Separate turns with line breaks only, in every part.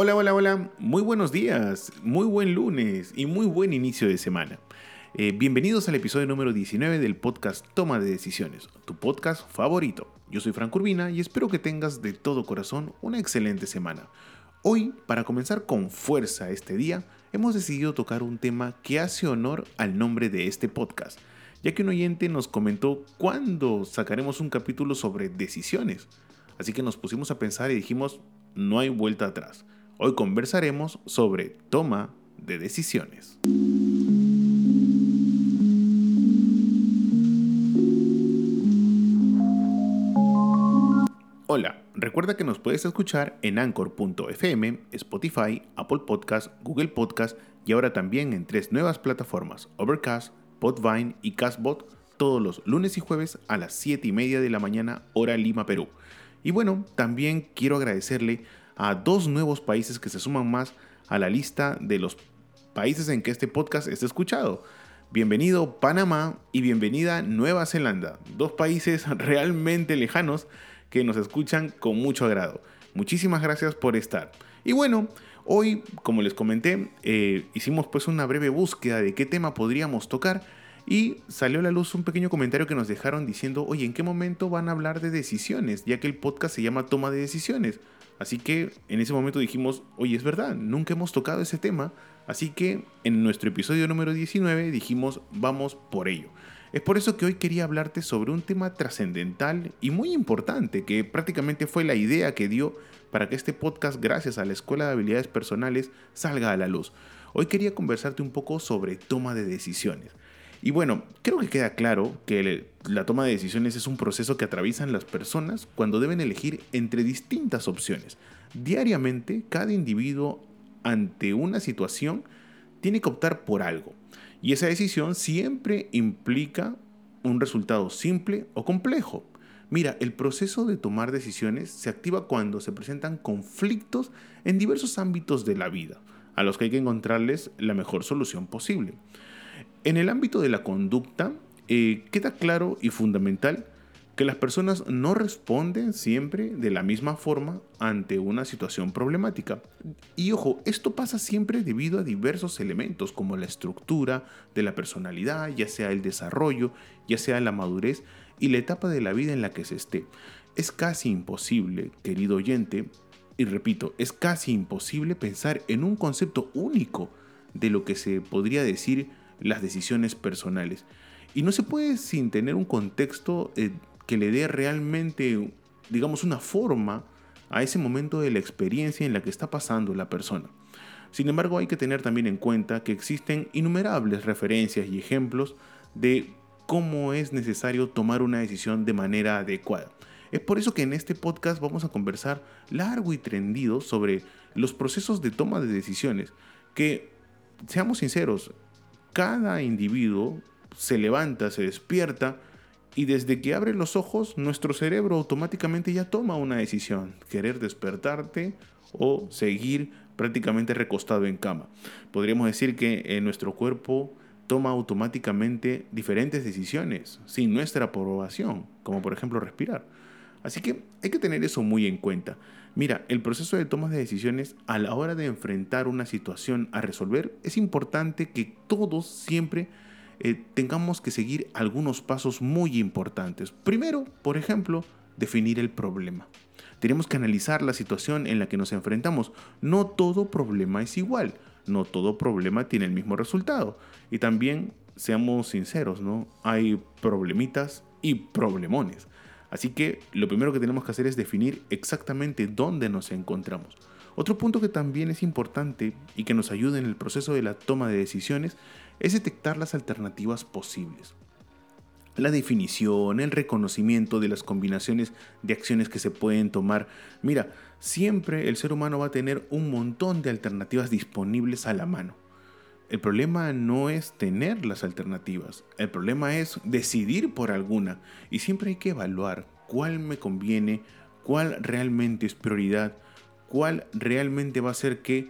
Hola, hola, hola, muy buenos días, muy buen lunes y muy buen inicio de semana. Eh, bienvenidos al episodio número 19 del podcast Toma de Decisiones, tu podcast favorito. Yo soy Frank Urbina y espero que tengas de todo corazón una excelente semana. Hoy, para comenzar con fuerza este día, hemos decidido tocar un tema que hace honor al nombre de este podcast, ya que un oyente nos comentó cuándo sacaremos un capítulo sobre decisiones. Así que nos pusimos a pensar y dijimos, no hay vuelta atrás. Hoy conversaremos sobre toma de decisiones. Hola, recuerda que nos puedes escuchar en anchor.fm, Spotify, Apple Podcast, Google Podcast y ahora también en tres nuevas plataformas, Overcast, Podvine y Castbot, todos los lunes y jueves a las 7 y media de la mañana, hora Lima, Perú. Y bueno, también quiero agradecerle a dos nuevos países que se suman más a la lista de los países en que este podcast es escuchado. Bienvenido Panamá y bienvenida Nueva Zelanda, dos países realmente lejanos que nos escuchan con mucho agrado. Muchísimas gracias por estar. Y bueno, hoy, como les comenté, eh, hicimos pues una breve búsqueda de qué tema podríamos tocar y salió a la luz un pequeño comentario que nos dejaron diciendo, oye, ¿en qué momento van a hablar de decisiones? Ya que el podcast se llama Toma de Decisiones. Así que en ese momento dijimos, oye, es verdad, nunca hemos tocado ese tema. Así que en nuestro episodio número 19 dijimos, vamos por ello. Es por eso que hoy quería hablarte sobre un tema trascendental y muy importante, que prácticamente fue la idea que dio para que este podcast, gracias a la Escuela de Habilidades Personales, salga a la luz. Hoy quería conversarte un poco sobre toma de decisiones. Y bueno, creo que queda claro que la toma de decisiones es un proceso que atraviesan las personas cuando deben elegir entre distintas opciones. Diariamente, cada individuo ante una situación tiene que optar por algo. Y esa decisión siempre implica un resultado simple o complejo. Mira, el proceso de tomar decisiones se activa cuando se presentan conflictos en diversos ámbitos de la vida, a los que hay que encontrarles la mejor solución posible. En el ámbito de la conducta, eh, queda claro y fundamental que las personas no responden siempre de la misma forma ante una situación problemática. Y ojo, esto pasa siempre debido a diversos elementos como la estructura de la personalidad, ya sea el desarrollo, ya sea la madurez y la etapa de la vida en la que se esté. Es casi imposible, querido oyente, y repito, es casi imposible pensar en un concepto único de lo que se podría decir las decisiones personales. Y no se puede sin tener un contexto eh, que le dé realmente, digamos, una forma a ese momento de la experiencia en la que está pasando la persona. Sin embargo, hay que tener también en cuenta que existen innumerables referencias y ejemplos de cómo es necesario tomar una decisión de manera adecuada. Es por eso que en este podcast vamos a conversar largo y tendido sobre los procesos de toma de decisiones, que, seamos sinceros, cada individuo se levanta, se despierta y desde que abre los ojos nuestro cerebro automáticamente ya toma una decisión, querer despertarte o seguir prácticamente recostado en cama. Podríamos decir que en nuestro cuerpo toma automáticamente diferentes decisiones sin nuestra aprobación, como por ejemplo respirar. Así que hay que tener eso muy en cuenta. Mira, el proceso de toma de decisiones a la hora de enfrentar una situación a resolver es importante que todos siempre eh, tengamos que seguir algunos pasos muy importantes. Primero, por ejemplo, definir el problema. Tenemos que analizar la situación en la que nos enfrentamos. No todo problema es igual, no todo problema tiene el mismo resultado. Y también, seamos sinceros, ¿no? Hay problemitas y problemones. Así que lo primero que tenemos que hacer es definir exactamente dónde nos encontramos. Otro punto que también es importante y que nos ayuda en el proceso de la toma de decisiones es detectar las alternativas posibles. La definición, el reconocimiento de las combinaciones de acciones que se pueden tomar. Mira, siempre el ser humano va a tener un montón de alternativas disponibles a la mano. El problema no es tener las alternativas, el problema es decidir por alguna y siempre hay que evaluar cuál me conviene, cuál realmente es prioridad, cuál realmente va a ser que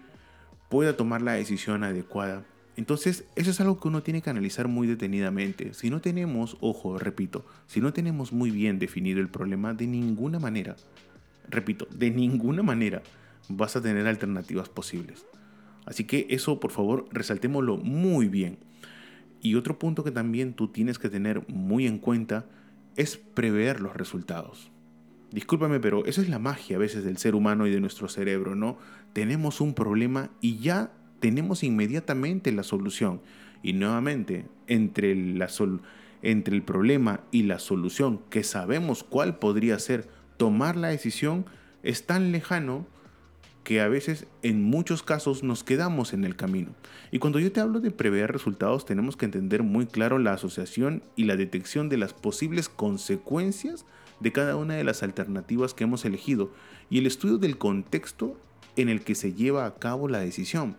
pueda tomar la decisión adecuada. Entonces, eso es algo que uno tiene que analizar muy detenidamente. Si no tenemos, ojo, repito, si no tenemos muy bien definido el problema, de ninguna manera, repito, de ninguna manera vas a tener alternativas posibles. Así que eso, por favor, resaltémoslo muy bien. Y otro punto que también tú tienes que tener muy en cuenta es prever los resultados. Discúlpame, pero eso es la magia a veces del ser humano y de nuestro cerebro, ¿no? Tenemos un problema y ya tenemos inmediatamente la solución. Y nuevamente, entre, entre el problema y la solución, que sabemos cuál podría ser tomar la decisión, es tan lejano que a veces en muchos casos nos quedamos en el camino. Y cuando yo te hablo de prever resultados, tenemos que entender muy claro la asociación y la detección de las posibles consecuencias de cada una de las alternativas que hemos elegido y el estudio del contexto en el que se lleva a cabo la decisión.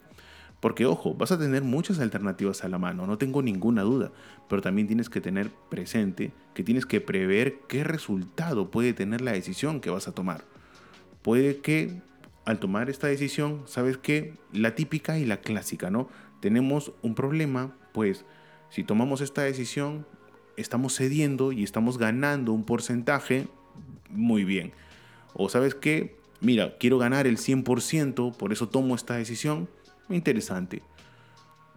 Porque ojo, vas a tener muchas alternativas a la mano, no tengo ninguna duda, pero también tienes que tener presente que tienes que prever qué resultado puede tener la decisión que vas a tomar. Puede que al tomar esta decisión, sabes que la típica y la clásica, ¿no? Tenemos un problema, pues si tomamos esta decisión, estamos cediendo y estamos ganando un porcentaje muy bien. O sabes que, mira, quiero ganar el 100%, por eso tomo esta decisión, interesante.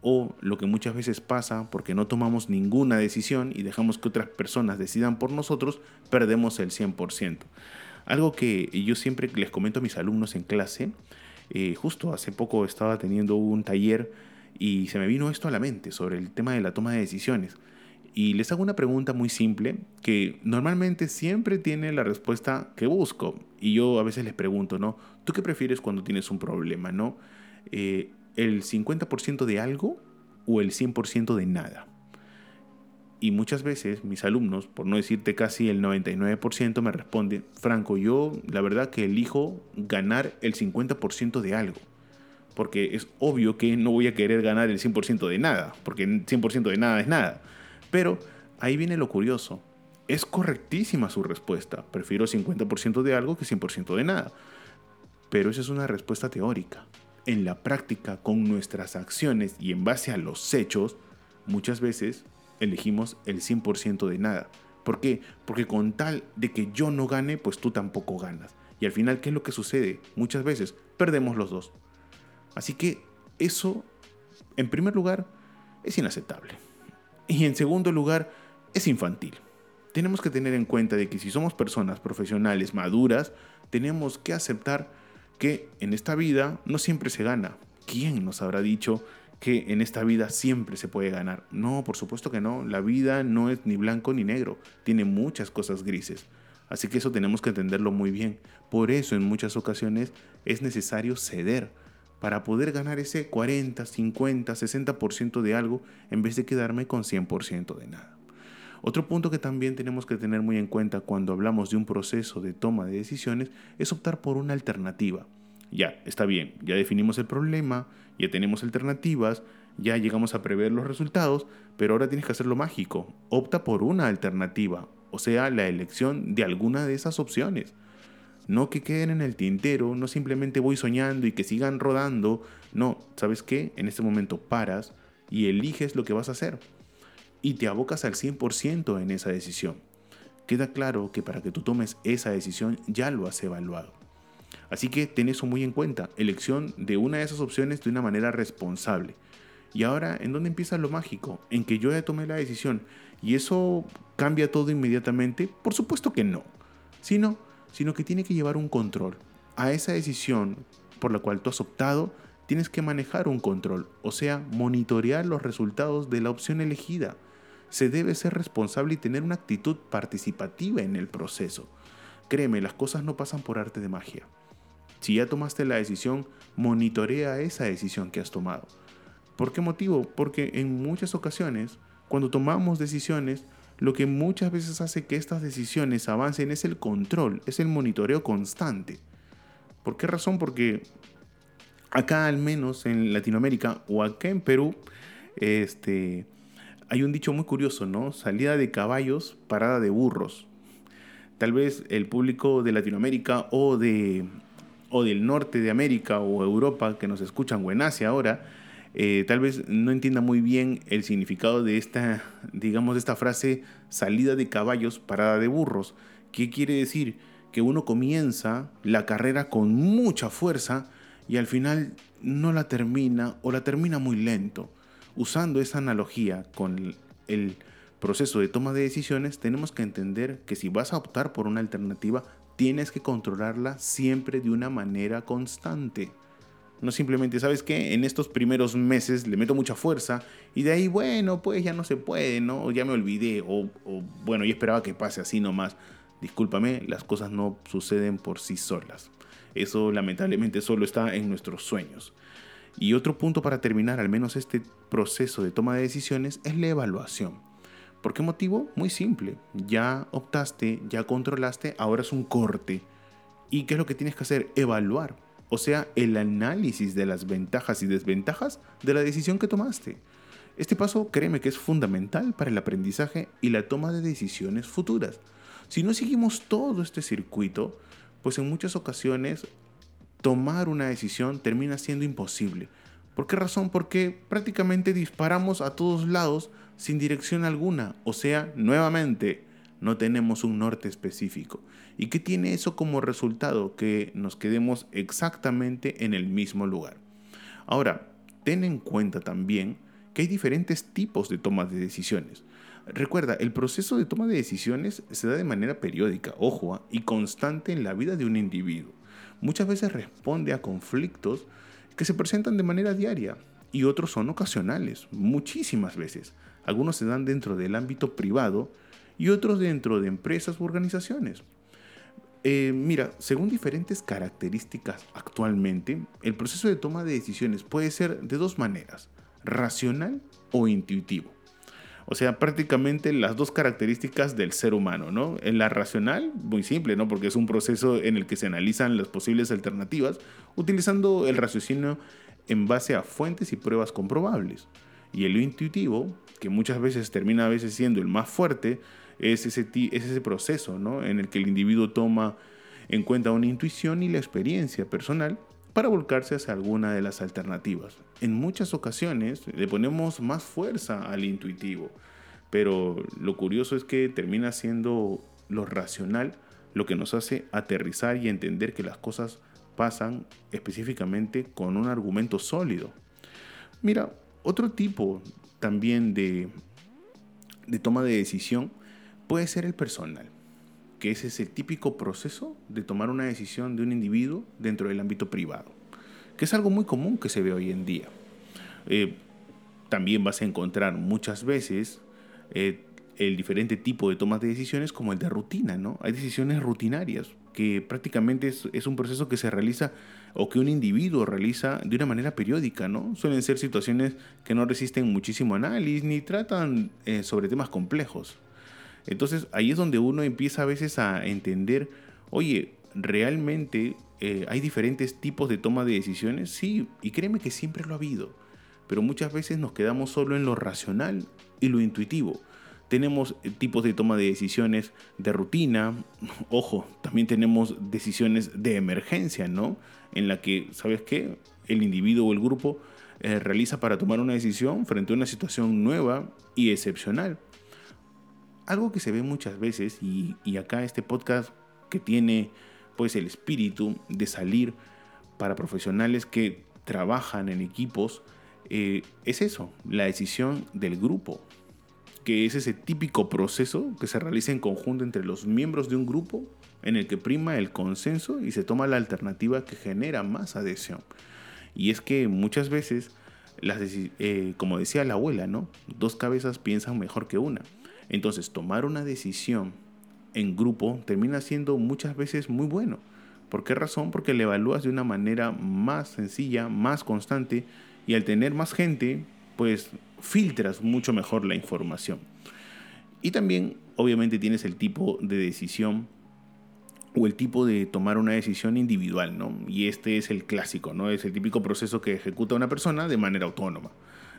O lo que muchas veces pasa, porque no tomamos ninguna decisión y dejamos que otras personas decidan por nosotros, perdemos el 100%. Algo que yo siempre les comento a mis alumnos en clase, eh, justo hace poco estaba teniendo un taller y se me vino esto a la mente sobre el tema de la toma de decisiones. Y les hago una pregunta muy simple que normalmente siempre tiene la respuesta que busco. Y yo a veces les pregunto, ¿no? ¿Tú qué prefieres cuando tienes un problema, ¿no? Eh, ¿El 50% de algo o el 100% de nada? Y muchas veces mis alumnos, por no decirte casi el 99%, me responden, Franco, yo la verdad que elijo ganar el 50% de algo. Porque es obvio que no voy a querer ganar el 100% de nada, porque el 100% de nada es nada. Pero ahí viene lo curioso. Es correctísima su respuesta. Prefiero 50% de algo que 100% de nada. Pero esa es una respuesta teórica. En la práctica, con nuestras acciones y en base a los hechos, muchas veces elegimos el 100% de nada. ¿Por qué? Porque con tal de que yo no gane, pues tú tampoco ganas. Y al final, ¿qué es lo que sucede? Muchas veces perdemos los dos. Así que eso, en primer lugar, es inaceptable. Y en segundo lugar, es infantil. Tenemos que tener en cuenta de que si somos personas profesionales maduras, tenemos que aceptar que en esta vida no siempre se gana. ¿Quién nos habrá dicho que en esta vida siempre se puede ganar. No, por supuesto que no. La vida no es ni blanco ni negro. Tiene muchas cosas grises. Así que eso tenemos que entenderlo muy bien. Por eso en muchas ocasiones es necesario ceder para poder ganar ese 40, 50, 60% de algo en vez de quedarme con 100% de nada. Otro punto que también tenemos que tener muy en cuenta cuando hablamos de un proceso de toma de decisiones es optar por una alternativa. Ya, está bien, ya definimos el problema, ya tenemos alternativas, ya llegamos a prever los resultados, pero ahora tienes que hacerlo mágico. Opta por una alternativa, o sea, la elección de alguna de esas opciones. No que queden en el tintero, no simplemente voy soñando y que sigan rodando. No, ¿sabes qué? En este momento paras y eliges lo que vas a hacer. Y te abocas al 100% en esa decisión. Queda claro que para que tú tomes esa decisión ya lo has evaluado. Así que ten eso muy en cuenta, elección de una de esas opciones de una manera responsable. Y ahora, ¿en dónde empieza lo mágico? En que yo ya tomé la decisión y eso cambia todo inmediatamente. Por supuesto que no. Sino, sino que tiene que llevar un control. A esa decisión por la cual tú has optado, tienes que manejar un control, o sea, monitorear los resultados de la opción elegida. Se debe ser responsable y tener una actitud participativa en el proceso. Créeme, las cosas no pasan por arte de magia. Si ya tomaste la decisión, monitorea esa decisión que has tomado. ¿Por qué motivo? Porque en muchas ocasiones, cuando tomamos decisiones, lo que muchas veces hace que estas decisiones avancen es el control, es el monitoreo constante. ¿Por qué razón? Porque acá al menos en Latinoamérica o acá en Perú, este, hay un dicho muy curioso, ¿no? Salida de caballos, parada de burros. Tal vez el público de Latinoamérica o, de, o del norte de América o Europa que nos escuchan o en Asia ahora, eh, tal vez no entienda muy bien el significado de esta, digamos, de esta frase salida de caballos, parada de burros. ¿Qué quiere decir? Que uno comienza la carrera con mucha fuerza y al final no la termina o la termina muy lento. Usando esa analogía con el proceso de toma de decisiones, tenemos que entender que si vas a optar por una alternativa, tienes que controlarla siempre de una manera constante. No simplemente, ¿sabes qué? En estos primeros meses le meto mucha fuerza y de ahí, bueno, pues ya no se puede, ¿no? O ya me olvidé, o, o bueno, yo esperaba que pase así nomás. Discúlpame, las cosas no suceden por sí solas. Eso lamentablemente solo está en nuestros sueños. Y otro punto para terminar al menos este proceso de toma de decisiones es la evaluación. ¿Por qué motivo? Muy simple. Ya optaste, ya controlaste, ahora es un corte. ¿Y qué es lo que tienes que hacer? Evaluar o sea, el análisis de las ventajas y desventajas de la decisión que tomaste. Este paso, créeme que es fundamental para el aprendizaje y la toma de decisiones futuras. Si no seguimos todo este circuito, pues en muchas ocasiones tomar una decisión termina siendo imposible. ¿Por qué razón? Porque prácticamente disparamos a todos lados sin dirección alguna. O sea, nuevamente, no tenemos un norte específico. ¿Y qué tiene eso como resultado? Que nos quedemos exactamente en el mismo lugar. Ahora, ten en cuenta también que hay diferentes tipos de toma de decisiones. Recuerda, el proceso de toma de decisiones se da de manera periódica, ojo, ah, y constante en la vida de un individuo. Muchas veces responde a conflictos que se presentan de manera diaria y otros son ocasionales, muchísimas veces. Algunos se dan dentro del ámbito privado y otros dentro de empresas u organizaciones. Eh, mira, según diferentes características actualmente, el proceso de toma de decisiones puede ser de dos maneras, racional o intuitivo. O sea, prácticamente las dos características del ser humano, ¿no? En la racional, muy simple, ¿no? Porque es un proceso en el que se analizan las posibles alternativas utilizando el raciocinio en base a fuentes y pruebas comprobables. Y el intuitivo, que muchas veces termina a veces siendo el más fuerte, es ese, es ese proceso ¿no? en el que el individuo toma en cuenta una intuición y la experiencia personal para volcarse hacia alguna de las alternativas. En muchas ocasiones le ponemos más fuerza al intuitivo, pero lo curioso es que termina siendo lo racional lo que nos hace aterrizar y entender que las cosas pasan específicamente con un argumento sólido. Mira, otro tipo también de, de toma de decisión puede ser el personal, que es ese típico proceso de tomar una decisión de un individuo dentro del ámbito privado, que es algo muy común que se ve hoy en día. Eh, también vas a encontrar muchas veces eh, el diferente tipo de tomas de decisiones como el de rutina, ¿no? Hay decisiones rutinarias, que prácticamente es, un proceso que se realiza o que un individuo realiza de una manera periódica, ¿no? Suelen ser situaciones que no resisten muchísimo análisis ni tratan eh, sobre temas complejos. Entonces ahí es donde uno empieza a veces a entender, oye, realmente eh, hay diferentes tipos de toma de decisiones, sí, y créeme que siempre lo ha habido, pero muchas veces nos quedamos solo en lo racional y lo intuitivo. Tenemos eh, tipos de toma de decisiones de rutina, ojo, también tenemos decisiones de emergencia, ¿no? En la que, ¿sabes qué? El individuo o el grupo eh, realiza para tomar una decisión frente a una situación nueva y excepcional algo que se ve muchas veces y, acá este podcast que tiene pues el espíritu de salir para profesionales que trabajan en equipos, eh, es eso, la decisión del grupo, que es ese típico proceso que se realiza en conjunto entre los miembros de un grupo en el que prima el consenso y se toma la alternativa que genera más adhesión. Y es que muchas veces, las, eh, como decía la abuela, ¿no? dos cabezas piensan mejor que una. Entonces, tomar una decisión en grupo termina siendo muchas veces muy bueno. ¿Por qué razón? Porque le evalúas de una manera más sencilla, más constante y al tener más gente, pues filtras mucho mejor la información. Y también, obviamente, tienes el tipo de decisión o el tipo de tomar una decisión individual, ¿no? Y este es el clásico, ¿no? Es el típico proceso que ejecuta una persona de manera autónoma,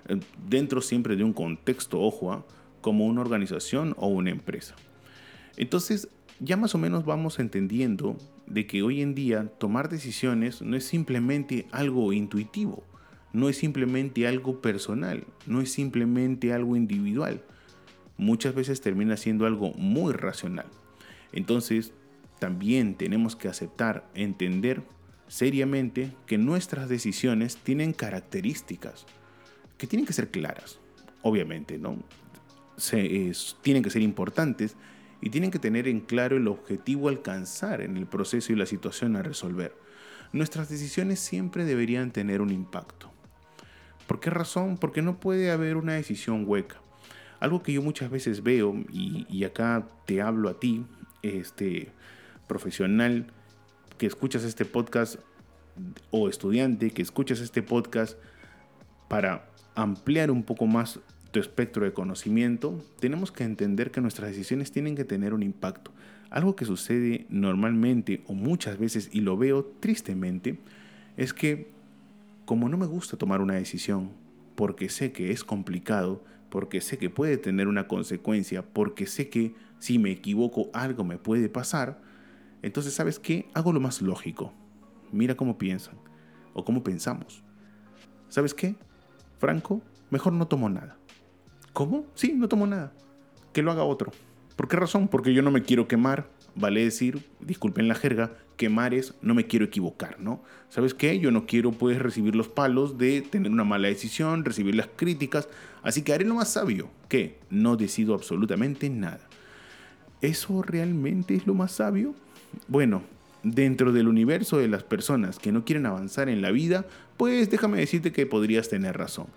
eh, dentro siempre de un contexto, ojo, ¿ah? como una organización o una empresa. Entonces, ya más o menos vamos entendiendo de que hoy en día tomar decisiones no es simplemente algo intuitivo, no es simplemente algo personal, no es simplemente algo individual. Muchas veces termina siendo algo muy racional. Entonces, también tenemos que aceptar, entender seriamente que nuestras decisiones tienen características que tienen que ser claras, obviamente, ¿no? Tienen que ser importantes y tienen que tener en claro el objetivo a alcanzar en el proceso y la situación a resolver. Nuestras decisiones siempre deberían tener un impacto. ¿Por qué razón? Porque no puede haber una decisión hueca. Algo que yo muchas veces veo, y, acá te hablo a ti, este profesional que escuchas este podcast o estudiante que escuchas este podcast para ampliar un poco más tu espectro de conocimiento, tenemos que entender que nuestras decisiones tienen que tener un impacto. Algo que sucede normalmente o muchas veces, y lo veo tristemente, es que como no me gusta tomar una decisión, porque sé que es complicado, porque sé que puede tener una consecuencia, porque sé que si me equivoco algo me puede pasar, entonces ¿sabes qué? Hago lo más lógico. Mira cómo piensan o cómo pensamos. ¿Sabes qué? Franco, mejor no tomo nada. ¿Cómo? Sí, no tomo nada. Que lo haga otro. ¿Por qué razón? Porque yo no me quiero quemar. Vale decir, disculpen la jerga, quemar es no me quiero equivocar, ¿no? ¿Sabes qué? Yo no quiero pues recibir los palos de tener una mala decisión, recibir las críticas, así que haré lo más sabio, que no decido absolutamente nada. ¿Eso realmente es lo más sabio? Bueno, dentro del universo de las personas que no quieren avanzar en la vida, pues déjame decirte que podrías tener razón.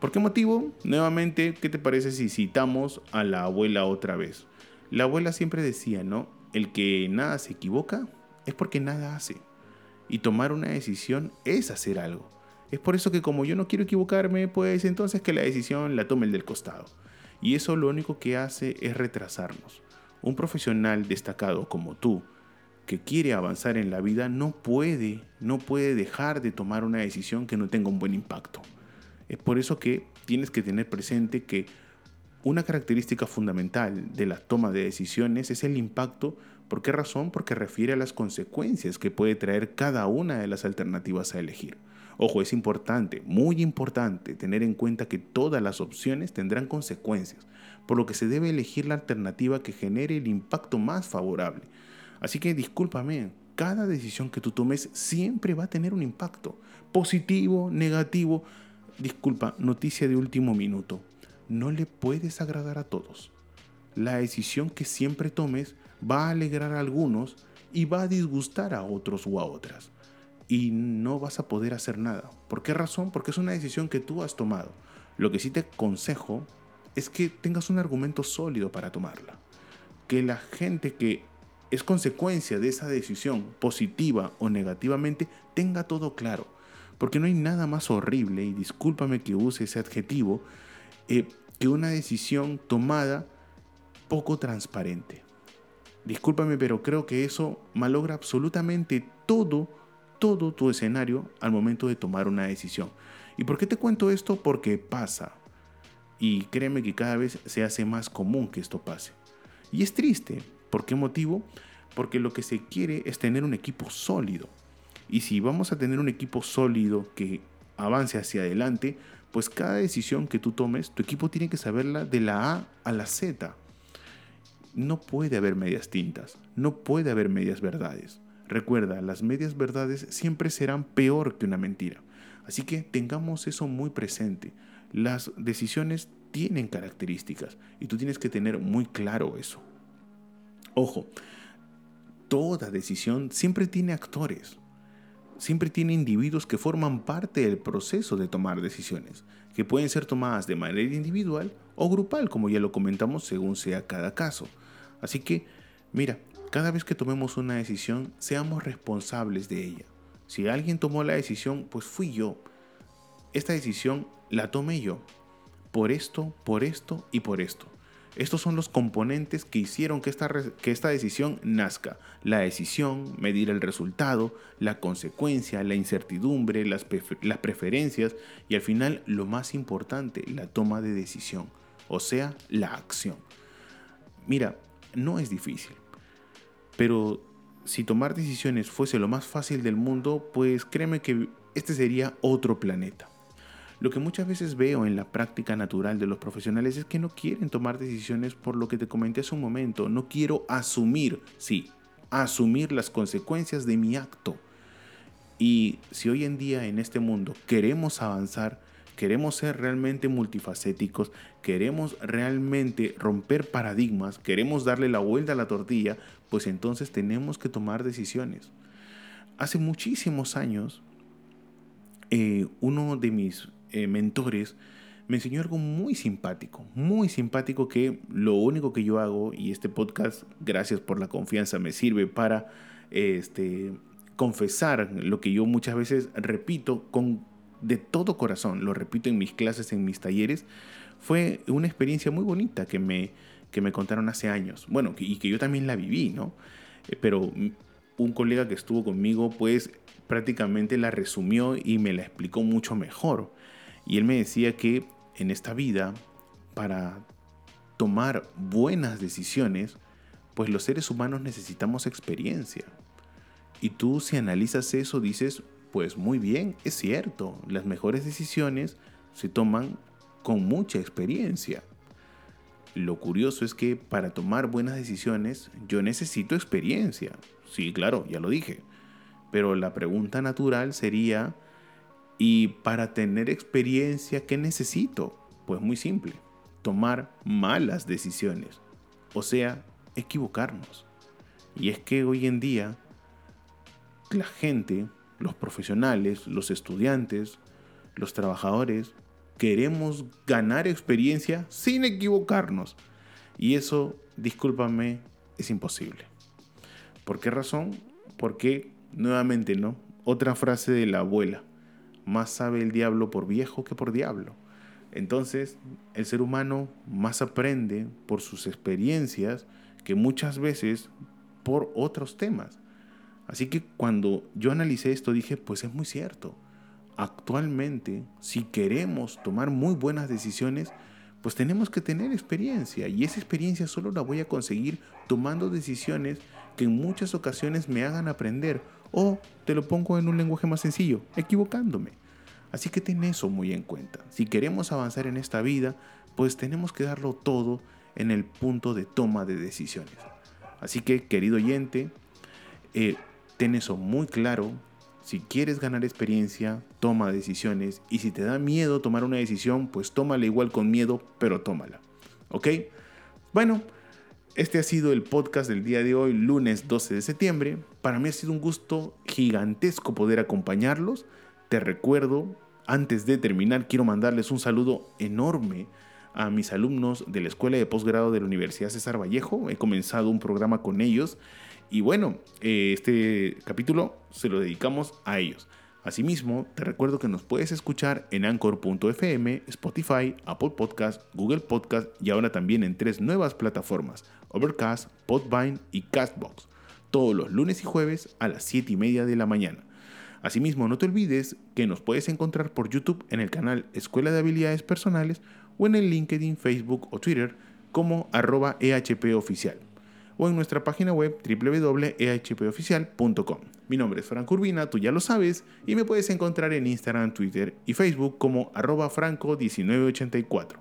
¿Por qué motivo? Nuevamente, ¿qué te parece si citamos a la abuela otra vez? La abuela siempre decía, ¿no? El que nada se equivoca es porque nada hace. Y tomar una decisión es hacer algo. Es por eso que como yo no quiero equivocarme, pues entonces que la decisión la tome el del costado. Y eso lo único que hace es retrasarnos. Un profesional destacado como tú, que quiere avanzar en la vida, no puede, no puede dejar de tomar una decisión que no tenga un buen impacto. Es por eso que tienes que tener presente que una característica fundamental de la toma de decisiones es el impacto. ¿Por qué razón? Porque refiere a las consecuencias que puede traer cada una de las alternativas a elegir. Ojo, es importante, muy importante, tener en cuenta que todas las opciones tendrán consecuencias, por lo que se debe elegir la alternativa que genere el impacto más favorable. Así que discúlpame, cada decisión que tú tomes siempre va a tener un impacto, positivo, negativo, Disculpa, noticia de último minuto. No le puedes agradar a todos. La decisión que siempre tomes va a alegrar a algunos y va a disgustar a otros o a otras. Y no vas a poder hacer nada. ¿Por qué razón? Porque es una decisión que tú has tomado. Lo que sí te aconsejo es que tengas un argumento sólido para tomarla. Que la gente que es consecuencia de esa decisión, positiva o negativamente, tenga todo claro porque no hay nada más horrible, y discúlpame que use ese adjetivo, eh, que una decisión tomada poco transparente. Discúlpame, pero creo que eso malogra absolutamente todo, todo tu escenario al momento de tomar una decisión. ¿Y por qué te cuento esto? Porque pasa. Y créeme que cada vez se hace más común que esto pase. Y es triste. ¿Por qué motivo? Porque lo que se quiere es tener un equipo sólido. Y si vamos a tener un equipo sólido que avance hacia adelante, pues cada decisión que tú tomes, tu equipo tiene que saberla de la A a la Z. No puede haber medias tintas, no puede haber medias verdades. Recuerda, las medias verdades siempre serán peor que una mentira. Así que tengamos eso muy presente. Las decisiones tienen características y tú tienes que tener muy claro eso. Ojo, toda decisión siempre tiene actores siempre tiene individuos que forman parte del proceso de tomar decisiones, que pueden ser tomadas de manera individual o grupal, como ya lo comentamos según sea cada caso. Así que, mira, cada vez que tomemos una decisión, seamos responsables de ella. Si alguien tomó la decisión, pues fui yo. Esta decisión la tomé yo. Por esto, por esto y por esto. Estos son los componentes que hicieron que esta, que esta decisión nazca. La decisión, medir el resultado, la consecuencia, la incertidumbre, las, las preferencias y al final lo más importante, la toma de decisión, o sea, la acción. Mira, no es difícil, pero si tomar decisiones fuese lo más fácil del mundo, pues créeme que este sería otro planeta. Lo que muchas veces veo en la práctica natural de los profesionales es que no quieren tomar decisiones por lo que te comenté hace un momento. No quiero asumir, sí, asumir las consecuencias de mi acto. Y si hoy en día en este mundo queremos avanzar, queremos ser realmente multifacéticos, queremos realmente romper paradigmas, queremos darle la vuelta a la tortilla, pues entonces tenemos que tomar decisiones. Hace muchísimos años, eh, uno de mis eh, mentores me enseñó algo muy simpático, muy simpático que lo único que yo hago, y este podcast, gracias por la confianza, me sirve para este, confesar lo que yo muchas veces repito con de todo corazón, lo repito en mis clases, en mis talleres, fue una experiencia muy bonita que me, que me contaron hace años. Bueno, y que yo también la viví, ¿no? Eh, pero un colega que estuvo conmigo, pues prácticamente la resumió y me la explicó mucho mejor. Y él me decía que en esta vida, para tomar buenas decisiones, pues los seres humanos necesitamos experiencia. Y tú si analizas eso dices, pues muy bien, es cierto, las mejores decisiones se toman con mucha experiencia. Lo curioso es que para tomar buenas decisiones yo necesito experiencia. Sí, claro, ya lo dije. Pero la pregunta natural sería, y para tener experiencia, ¿qué necesito? Pues muy simple, tomar malas decisiones. O sea, equivocarnos. Y es que hoy en día la gente, los profesionales, los estudiantes, los trabajadores, queremos ganar experiencia sin equivocarnos. Y eso, discúlpame, es imposible. ¿Por qué razón? Porque, nuevamente, ¿no? Otra frase de la abuela más sabe el diablo por viejo que por diablo. Entonces, el ser humano más aprende por sus experiencias que muchas veces por otros temas. Así que cuando yo analicé esto dije, pues es muy cierto. Actualmente, si queremos tomar muy buenas decisiones, pues tenemos que tener experiencia y esa experiencia solo la voy a conseguir tomando decisiones que en muchas ocasiones me hagan aprender o te lo pongo en un lenguaje más sencillo, equivocándome. Así que ten eso muy en cuenta. Si queremos avanzar en esta vida, pues tenemos que darlo todo en el punto de toma de decisiones. Así que, querido oyente, eh, ten eso muy claro. Si quieres ganar experiencia, toma decisiones. Y si te da miedo tomar una decisión, pues tómala igual con miedo, pero tómala. ¿Ok? Bueno, este ha sido el podcast del día de hoy, lunes 12 de septiembre. Para mí ha sido un gusto gigantesco poder acompañarlos. Te recuerdo, antes de terminar, quiero mandarles un saludo enorme a mis alumnos de la Escuela de Posgrado de la Universidad César Vallejo. He comenzado un programa con ellos y bueno, eh, este capítulo se lo dedicamos a ellos. Asimismo, te recuerdo que nos puedes escuchar en anchor.fm, Spotify, Apple Podcast, Google Podcast y ahora también en tres nuevas plataformas, Overcast, Podvine y Castbox, todos los lunes y jueves a las 7 y media de la mañana. Asimismo, no te olvides que nos puedes encontrar por YouTube en el canal Escuela de Habilidades Personales o en el LinkedIn, Facebook o Twitter como arroba ehpoficial o en nuestra página web www.ehpoficial.com. Mi nombre es Franco Urbina, tú ya lo sabes, y me puedes encontrar en Instagram, Twitter y Facebook como arroba franco1984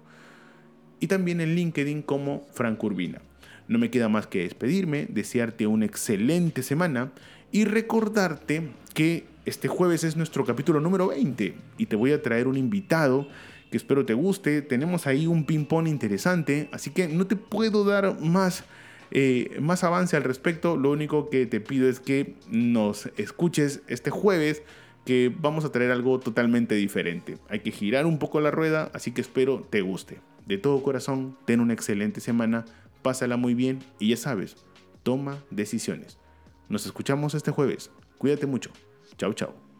y también en LinkedIn como Franco Urbina. No me queda más que despedirme, desearte una excelente semana y recordarte que este jueves es nuestro capítulo número 20 y te voy a traer un invitado que espero te guste. Tenemos ahí un ping-pong interesante, así que no te puedo dar más eh, más avance al respecto, lo único que te pido es que nos escuches este jueves que vamos a traer algo totalmente diferente. Hay que girar un poco la rueda, así que espero te guste. De todo corazón, ten una excelente semana, pásala muy bien y ya sabes, toma decisiones. Nos escuchamos este jueves. Cuídate mucho. Chao, chao.